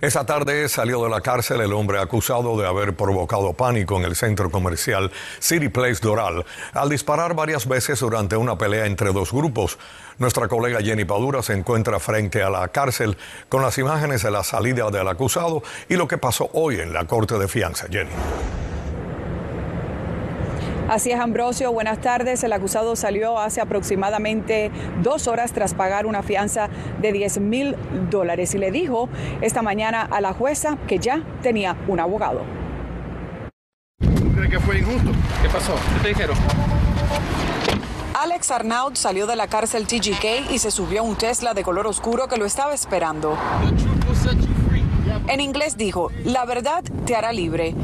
Esa tarde salió de la cárcel el hombre acusado de haber provocado pánico en el centro comercial City Place Doral al disparar varias veces durante una pelea entre dos grupos. Nuestra colega Jenny Padura se encuentra frente a la cárcel con las imágenes de la salida del acusado y lo que pasó hoy en la corte de fianza. Jenny. Así es, Ambrosio. Buenas tardes. El acusado salió hace aproximadamente dos horas tras pagar una fianza de 10 mil dólares y le dijo esta mañana a la jueza que ya tenía un abogado. ¿Tú crees que fue injusto? ¿Qué pasó? ¿Qué te dijeron? Alex Arnaud salió de la cárcel TGK y se subió a un Tesla de color oscuro que lo estaba esperando. En inglés dijo, la verdad te hará libre.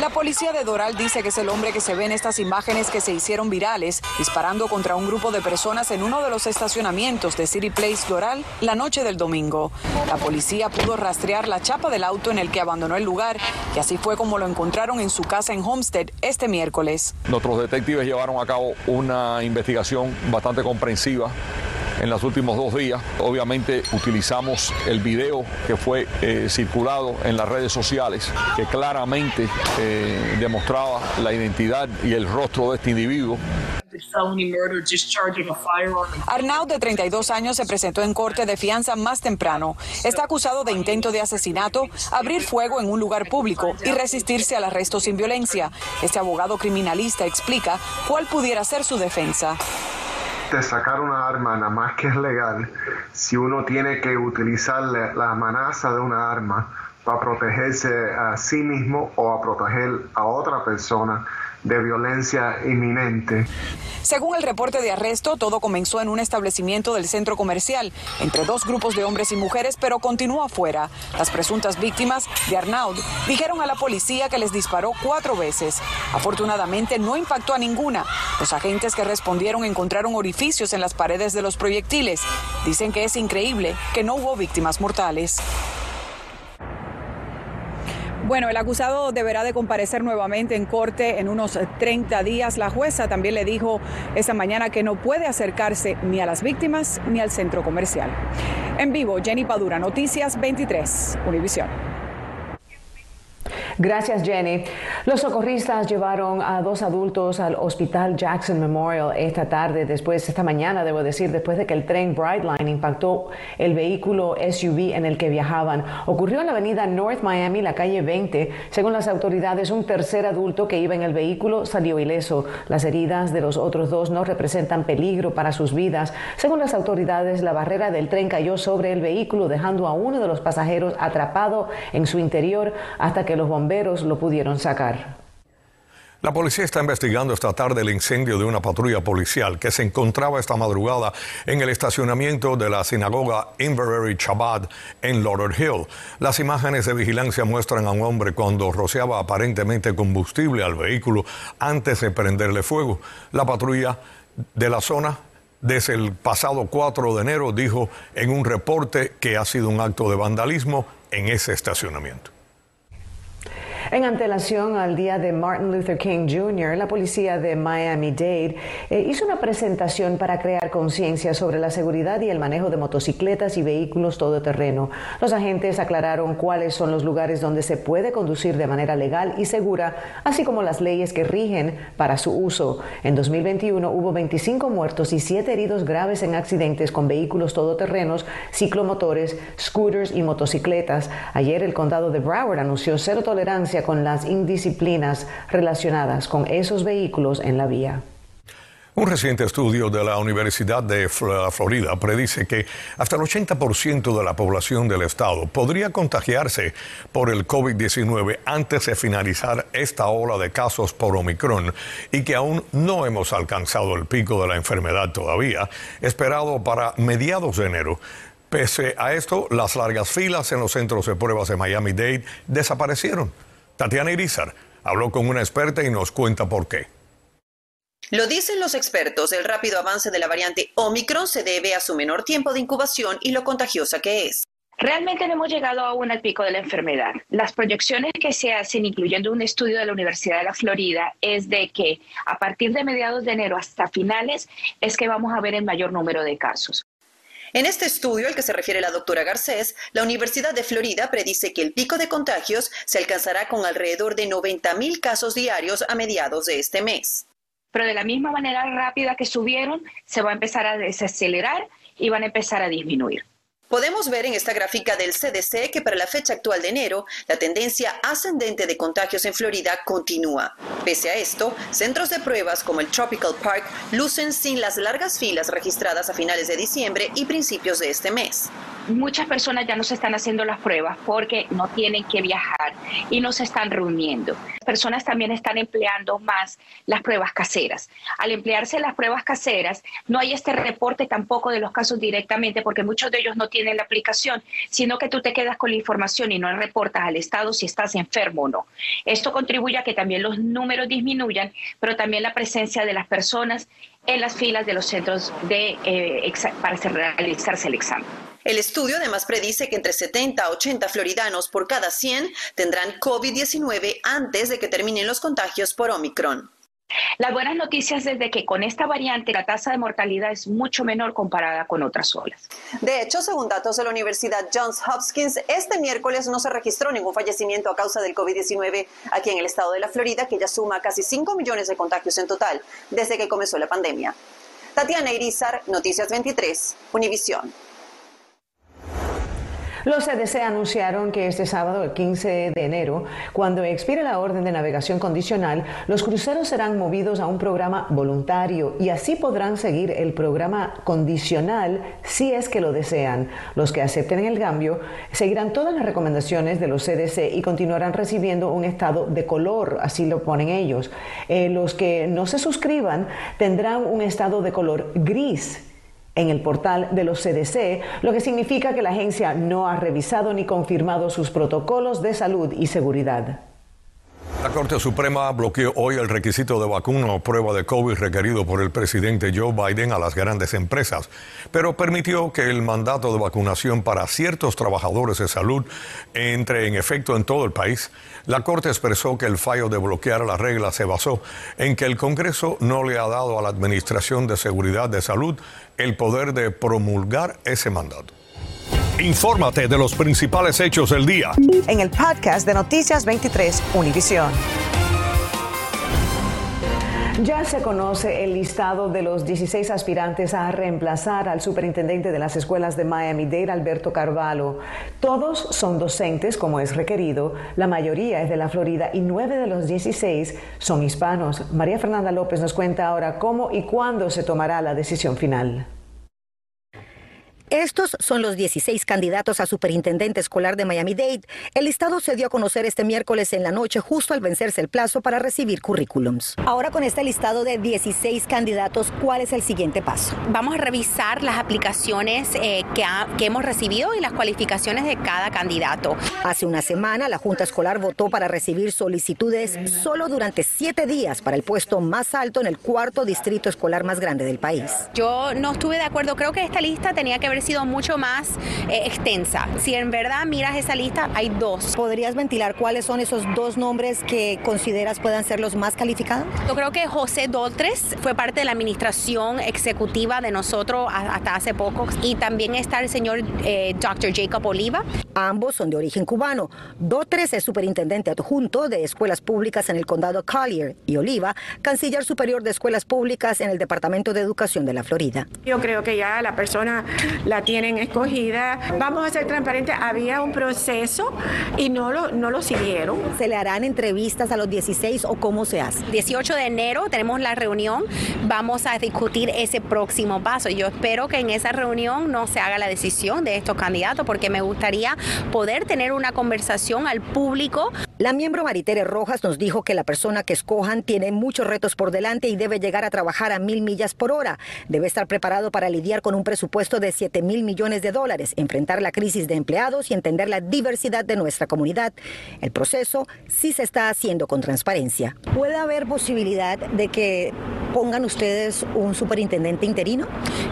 La policía de Doral dice que es el hombre que se ve en estas imágenes que se hicieron virales, disparando contra un grupo de personas en uno de los estacionamientos de City Place Doral la noche del domingo. La policía pudo rastrear la chapa del auto en el que abandonó el lugar y así fue como lo encontraron en su casa en Homestead este miércoles. Nuestros detectives llevaron a cabo una investigación bastante comprensiva en los últimos dos días. Obviamente utilizamos el video que fue eh, circulado en las redes sociales, que claramente eh, demostraba la identidad y el rostro de este individuo. Arnaud, de 32 años, se presentó en corte de fianza más temprano. Está acusado de intento de asesinato, abrir fuego en un lugar público y resistirse al arresto sin violencia. Este abogado criminalista explica cuál pudiera ser su defensa de sacar una arma, nada más que es legal, si uno tiene que utilizar la amenaza de una arma para protegerse a sí mismo o a proteger a otra persona, de violencia inminente. Según el reporte de arresto, todo comenzó en un establecimiento del centro comercial entre dos grupos de hombres y mujeres, pero continuó afuera. Las presuntas víctimas de Arnaud dijeron a la policía que les disparó cuatro veces. Afortunadamente no impactó a ninguna. Los agentes que respondieron encontraron orificios en las paredes de los proyectiles. Dicen que es increíble que no hubo víctimas mortales. Bueno, el acusado deberá de comparecer nuevamente en corte en unos 30 días. La jueza también le dijo esta mañana que no puede acercarse ni a las víctimas ni al centro comercial. En vivo, Jenny Padura, Noticias 23, Univisión. Gracias, Jenny. Los socorristas llevaron a dos adultos al Hospital Jackson Memorial esta tarde, después, esta mañana, debo decir, después de que el tren Brightline impactó el vehículo SUV en el que viajaban. Ocurrió en la avenida North Miami, la calle 20. Según las autoridades, un tercer adulto que iba en el vehículo salió ileso. Las heridas de los otros dos no representan peligro para sus vidas. Según las autoridades, la barrera del tren cayó sobre el vehículo, dejando a uno de los pasajeros atrapado en su interior hasta que los bomberos lo pudieron sacar. La policía está investigando esta tarde el incendio de una patrulla policial que se encontraba esta madrugada en el estacionamiento de la sinagoga Inverary Chabad en Laurel Hill. Las imágenes de vigilancia muestran a un hombre cuando rociaba aparentemente combustible al vehículo antes de prenderle fuego. La patrulla de la zona desde el pasado 4 de enero dijo en un reporte que ha sido un acto de vandalismo en ese estacionamiento. En antelación al día de Martin Luther King Jr., la policía de Miami-Dade eh, hizo una presentación para crear conciencia sobre la seguridad y el manejo de motocicletas y vehículos todoterreno. Los agentes aclararon cuáles son los lugares donde se puede conducir de manera legal y segura, así como las leyes que rigen para su uso. En 2021 hubo 25 muertos y 7 heridos graves en accidentes con vehículos todoterrenos, ciclomotores, scooters y motocicletas. Ayer el condado de Broward anunció cero tolerancia con las indisciplinas relacionadas con esos vehículos en la vía. Un reciente estudio de la Universidad de Florida predice que hasta el 80% de la población del estado podría contagiarse por el COVID-19 antes de finalizar esta ola de casos por Omicron y que aún no hemos alcanzado el pico de la enfermedad todavía, esperado para mediados de enero. Pese a esto, las largas filas en los centros de pruebas de Miami-Dade desaparecieron. Tatiana Irizar habló con una experta y nos cuenta por qué. Lo dicen los expertos, el rápido avance de la variante Omicron se debe a su menor tiempo de incubación y lo contagiosa que es. Realmente no hemos llegado aún al pico de la enfermedad. Las proyecciones que se hacen, incluyendo un estudio de la Universidad de la Florida, es de que a partir de mediados de enero hasta finales es que vamos a ver el mayor número de casos. En este estudio al que se refiere la doctora Garcés, la Universidad de Florida predice que el pico de contagios se alcanzará con alrededor de 90 mil casos diarios a mediados de este mes. Pero de la misma manera rápida que subieron, se va a empezar a desacelerar y van a empezar a disminuir. Podemos ver en esta gráfica del CDC que para la fecha actual de enero, la tendencia ascendente de contagios en Florida continúa. Pese a esto, centros de pruebas como el Tropical Park lucen sin las largas filas registradas a finales de diciembre y principios de este mes muchas personas ya no se están haciendo las pruebas porque no tienen que viajar y no se están reuniendo. Personas también están empleando más las pruebas caseras. Al emplearse las pruebas caseras, no hay este reporte tampoco de los casos directamente porque muchos de ellos no tienen la aplicación, sino que tú te quedas con la información y no reportas al Estado si estás enfermo o no. Esto contribuye a que también los números disminuyan, pero también la presencia de las personas en las filas de los centros de, eh, para realizarse el examen. El estudio además predice que entre 70 a 80 floridanos por cada 100 tendrán COVID-19 antes de que terminen los contagios por Omicron. Las buenas noticias es de que con esta variante la tasa de mortalidad es mucho menor comparada con otras olas. De hecho, según datos de la Universidad Johns Hopkins, este miércoles no se registró ningún fallecimiento a causa del COVID-19 aquí en el estado de la Florida, que ya suma casi 5 millones de contagios en total desde que comenzó la pandemia. Tatiana Irizar, Noticias 23, Univisión. Los CDC anunciaron que este sábado, el 15 de enero, cuando expire la orden de navegación condicional, los cruceros serán movidos a un programa voluntario y así podrán seguir el programa condicional si es que lo desean. Los que acepten el cambio seguirán todas las recomendaciones de los CDC y continuarán recibiendo un estado de color, así lo ponen ellos. Eh, los que no se suscriban tendrán un estado de color gris en el portal de los CDC, lo que significa que la agencia no ha revisado ni confirmado sus protocolos de salud y seguridad. La Corte Suprema bloqueó hoy el requisito de vacuna o prueba de COVID requerido por el presidente Joe Biden a las grandes empresas, pero permitió que el mandato de vacunación para ciertos trabajadores de salud entre en efecto en todo el país. La Corte expresó que el fallo de bloquear la regla se basó en que el Congreso no le ha dado a la Administración de Seguridad de Salud el poder de promulgar ese mandato. Infórmate de los principales hechos del día. En el podcast de Noticias 23, Univisión. Ya se conoce el listado de los 16 aspirantes a reemplazar al superintendente de las escuelas de Miami-Dade, Alberto Carvalho. Todos son docentes, como es requerido. La mayoría es de la Florida y nueve de los 16 son hispanos. María Fernanda López nos cuenta ahora cómo y cuándo se tomará la decisión final. Estos son los 16 candidatos a superintendente escolar de Miami-Dade. El listado se dio a conocer este miércoles en la noche, justo al vencerse el plazo para recibir currículums. Ahora con este listado de 16 candidatos, ¿cuál es el siguiente paso? Vamos a revisar las aplicaciones eh, que, que hemos recibido y las cualificaciones de cada candidato. Hace una semana, la Junta Escolar votó para recibir solicitudes solo durante siete días para el puesto más alto en el cuarto distrito escolar más grande del país. Yo no estuve de acuerdo. Creo que esta lista tenía que haber sido mucho más eh, extensa. Si en verdad miras esa lista, hay dos. ¿Podrías ventilar cuáles son esos dos nombres que consideras puedan ser los más calificados? Yo creo que José Dotres fue parte de la administración ejecutiva de nosotros hasta hace poco y también está el señor eh, Dr. Jacob Oliva. Ambos son de origen cubano. Dotres es superintendente adjunto de escuelas públicas en el condado Collier y Oliva, canciller superior de escuelas públicas en el Departamento de Educación de la Florida. Yo creo que ya la persona la tienen escogida. Vamos a ser transparentes, había un proceso y no lo, no lo siguieron. ¿Se le harán entrevistas a los 16 o cómo se hace? 18 de enero tenemos la reunión, vamos a discutir ese próximo paso. Yo espero que en esa reunión no se haga la decisión de estos candidatos porque me gustaría poder tener una conversación al público La miembro Maritere Rojas nos dijo que la persona que escojan tiene muchos retos por delante y debe llegar a trabajar a mil millas por hora. Debe estar preparado para lidiar con un presupuesto de 7 mil millones de dólares, enfrentar la crisis de empleados y entender la diversidad de nuestra comunidad. El proceso sí se está haciendo con transparencia. ¿Puede haber posibilidad de que pongan ustedes un superintendente interino?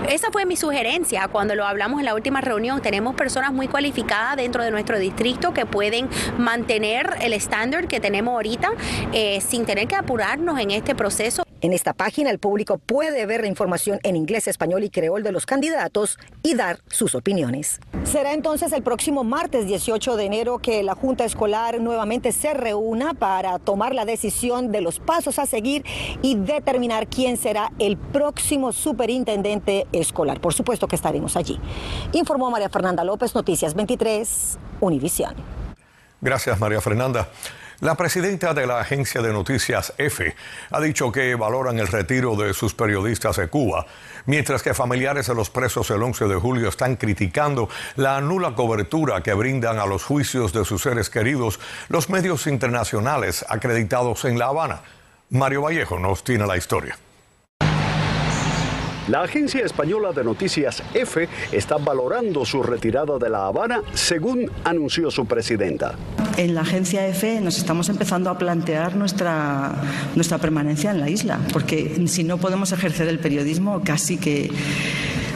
Esa fue mi sugerencia cuando lo hablamos en la última reunión. Tenemos personas muy cualificadas dentro de nuestro distrito que pueden mantener el estándar que tenemos ahorita eh, sin tener que apurarnos en este proceso. En esta página el público puede ver la información en inglés, español y creol de los candidatos y dar sus opiniones. Será entonces el próximo martes 18 de enero que la Junta Escolar nuevamente se reúna para tomar la decisión de los pasos a seguir y determinar quién será el próximo superintendente escolar. Por supuesto que estaremos allí. Informó María Fernanda López, Noticias 23, Univisión. Gracias, María Fernanda. La presidenta de la agencia de noticias EFE ha dicho que valoran el retiro de sus periodistas de Cuba, mientras que familiares de los presos el 11 de julio están criticando la nula cobertura que brindan a los juicios de sus seres queridos los medios internacionales acreditados en La Habana. Mario Vallejo nos tiene la historia. La agencia española de noticias EFE está valorando su retirada de La Habana, según anunció su presidenta. En la agencia EFE nos estamos empezando a plantear nuestra, nuestra permanencia en la isla, porque si no podemos ejercer el periodismo, casi que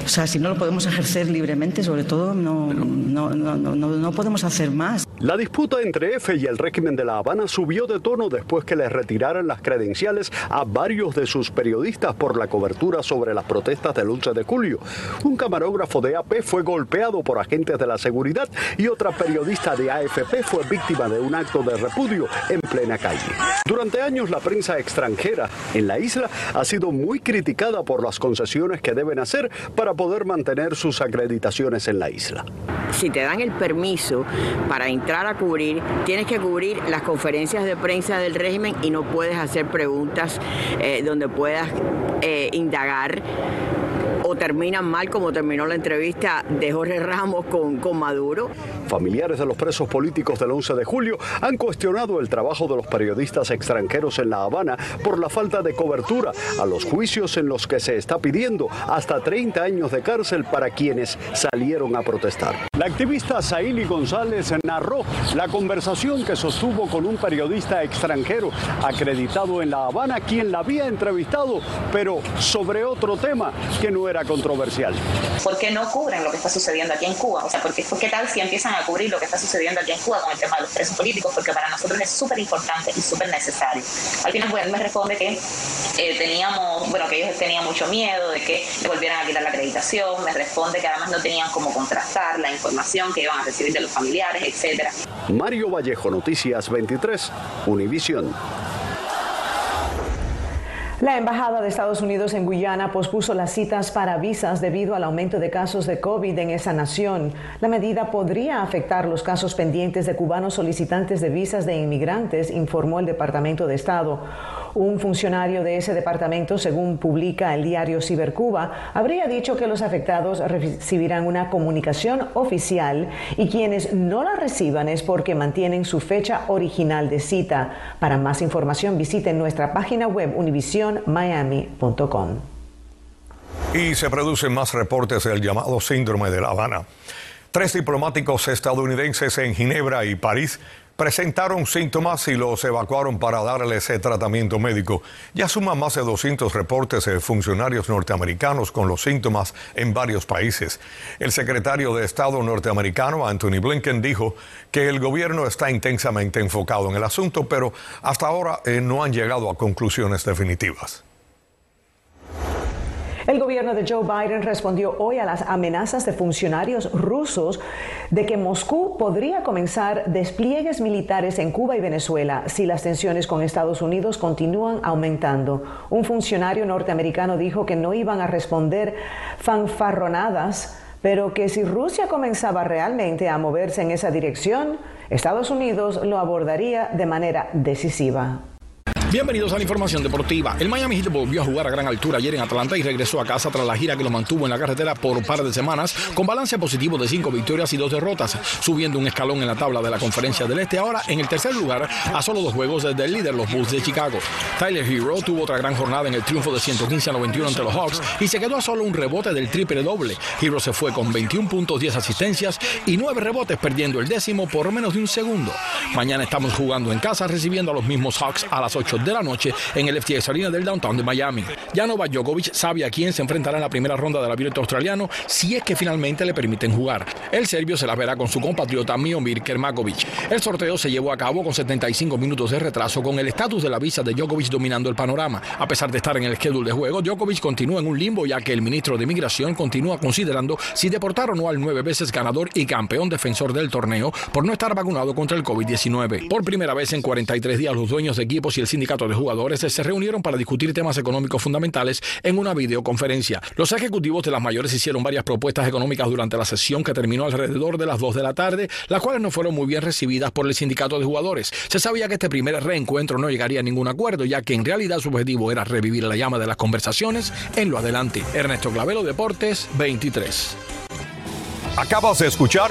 o sea, si no lo podemos ejercer libremente, sobre todo, no, no, no, no, podemos hacer más. La disputa entre EFE y el régimen de La Habana subió de tono después que les retiraran las credenciales a varios de sus periodistas por la cobertura sobre las protestas del 11 de julio. Un camarógrafo de AP fue golpeado por agentes de la seguridad y otra periodista de AFP fue víctima de un acto de repudio en plena calle. Durante años la prensa extranjera en la isla ha sido muy criticada por las concesiones que deben hacer para poder mantener sus acreditaciones en la isla. Si te dan el permiso para entrar a cubrir, tienes que cubrir las conferencias de prensa del régimen y no puedes hacer preguntas eh, donde puedas eh, indagar terminan mal como terminó la entrevista de Jorge Ramos con, con Maduro. Familiares de los presos políticos del 11 de julio han cuestionado el trabajo de los periodistas extranjeros en La Habana por la falta de cobertura a los juicios en los que se está pidiendo hasta 30 años de cárcel para quienes salieron a protestar. La activista Saili González narró la conversación que sostuvo con un periodista extranjero acreditado en La Habana, quien la había entrevistado, pero sobre otro tema que no era controversial. ¿Por qué no cubren lo que está sucediendo aquí en Cuba? O sea, ¿por qué, ¿qué tal si empiezan a cubrir lo que está sucediendo aquí en Cuba con el tema de los presos políticos? Porque para nosotros es súper importante y súper necesario. Al final, bueno, me responde que eh, teníamos, bueno, que ellos tenían mucho miedo de que le volvieran a quitar la acreditación. Me responde que además no tenían cómo contrastar la información que iban a recibir de los familiares, etcétera. Mario Vallejo, Noticias 23, Univisión. La Embajada de Estados Unidos en Guyana pospuso las citas para visas debido al aumento de casos de COVID en esa nación. La medida podría afectar los casos pendientes de cubanos solicitantes de visas de inmigrantes, informó el Departamento de Estado. Un funcionario de ese departamento, según publica el diario Cibercuba, habría dicho que los afectados recibirán una comunicación oficial y quienes no la reciban es porque mantienen su fecha original de cita. Para más información visiten nuestra página web univisionmiami.com. Y se producen más reportes del llamado síndrome de La Habana. Tres diplomáticos estadounidenses en Ginebra y París presentaron síntomas y los evacuaron para darles tratamiento médico. Ya suman más de 200 reportes de funcionarios norteamericanos con los síntomas en varios países. El secretario de Estado norteamericano, Anthony Blinken, dijo que el gobierno está intensamente enfocado en el asunto, pero hasta ahora eh, no han llegado a conclusiones definitivas. El gobierno de Joe Biden respondió hoy a las amenazas de funcionarios rusos de que Moscú podría comenzar despliegues militares en Cuba y Venezuela si las tensiones con Estados Unidos continúan aumentando. Un funcionario norteamericano dijo que no iban a responder fanfarronadas, pero que si Rusia comenzaba realmente a moverse en esa dirección, Estados Unidos lo abordaría de manera decisiva. Bienvenidos a la información deportiva. El Miami Heat volvió a jugar a gran altura ayer en Atlanta y regresó a casa tras la gira que lo mantuvo en la carretera por un par de semanas con balance positivo de cinco victorias y dos derrotas, subiendo un escalón en la tabla de la conferencia del Este. Ahora en el tercer lugar a solo dos juegos desde el líder, los Bulls de Chicago. Tyler Hero tuvo otra gran jornada en el triunfo de 115 a 91 ante los Hawks y se quedó a solo un rebote del triple doble. Hero se fue con 21 puntos, 10 asistencias y 9 rebotes, perdiendo el décimo por menos de un segundo. Mañana estamos jugando en casa, recibiendo a los mismos Hawks a las 8 de la noche en el FTX Arena del downtown de Miami. Ya Novak Djokovic sabe a quién se enfrentará en la primera ronda del abierto australiano si es que finalmente le permiten jugar. El serbio se la verá con su compatriota Miomir Kermakovic. El sorteo se llevó a cabo con 75 minutos de retraso con el estatus de la visa de Djokovic dominando el panorama. A pesar de estar en el schedule de juego, Djokovic continúa en un limbo ya que el ministro de Inmigración continúa considerando si deportar o no al nueve veces ganador y campeón defensor del torneo por no estar vacunado contra el COVID-19. Por primera vez en 43 días, los dueños de equipos y el de jugadores se reunieron para discutir temas económicos fundamentales en una videoconferencia. Los ejecutivos de las mayores hicieron varias propuestas económicas durante la sesión que terminó alrededor de las 2 de la tarde, las cuales no fueron muy bien recibidas por el sindicato de jugadores. Se sabía que este primer reencuentro no llegaría a ningún acuerdo, ya que en realidad su objetivo era revivir la llama de las conversaciones en lo adelante. Ernesto Clavelo, Deportes 23. Acabas de escuchar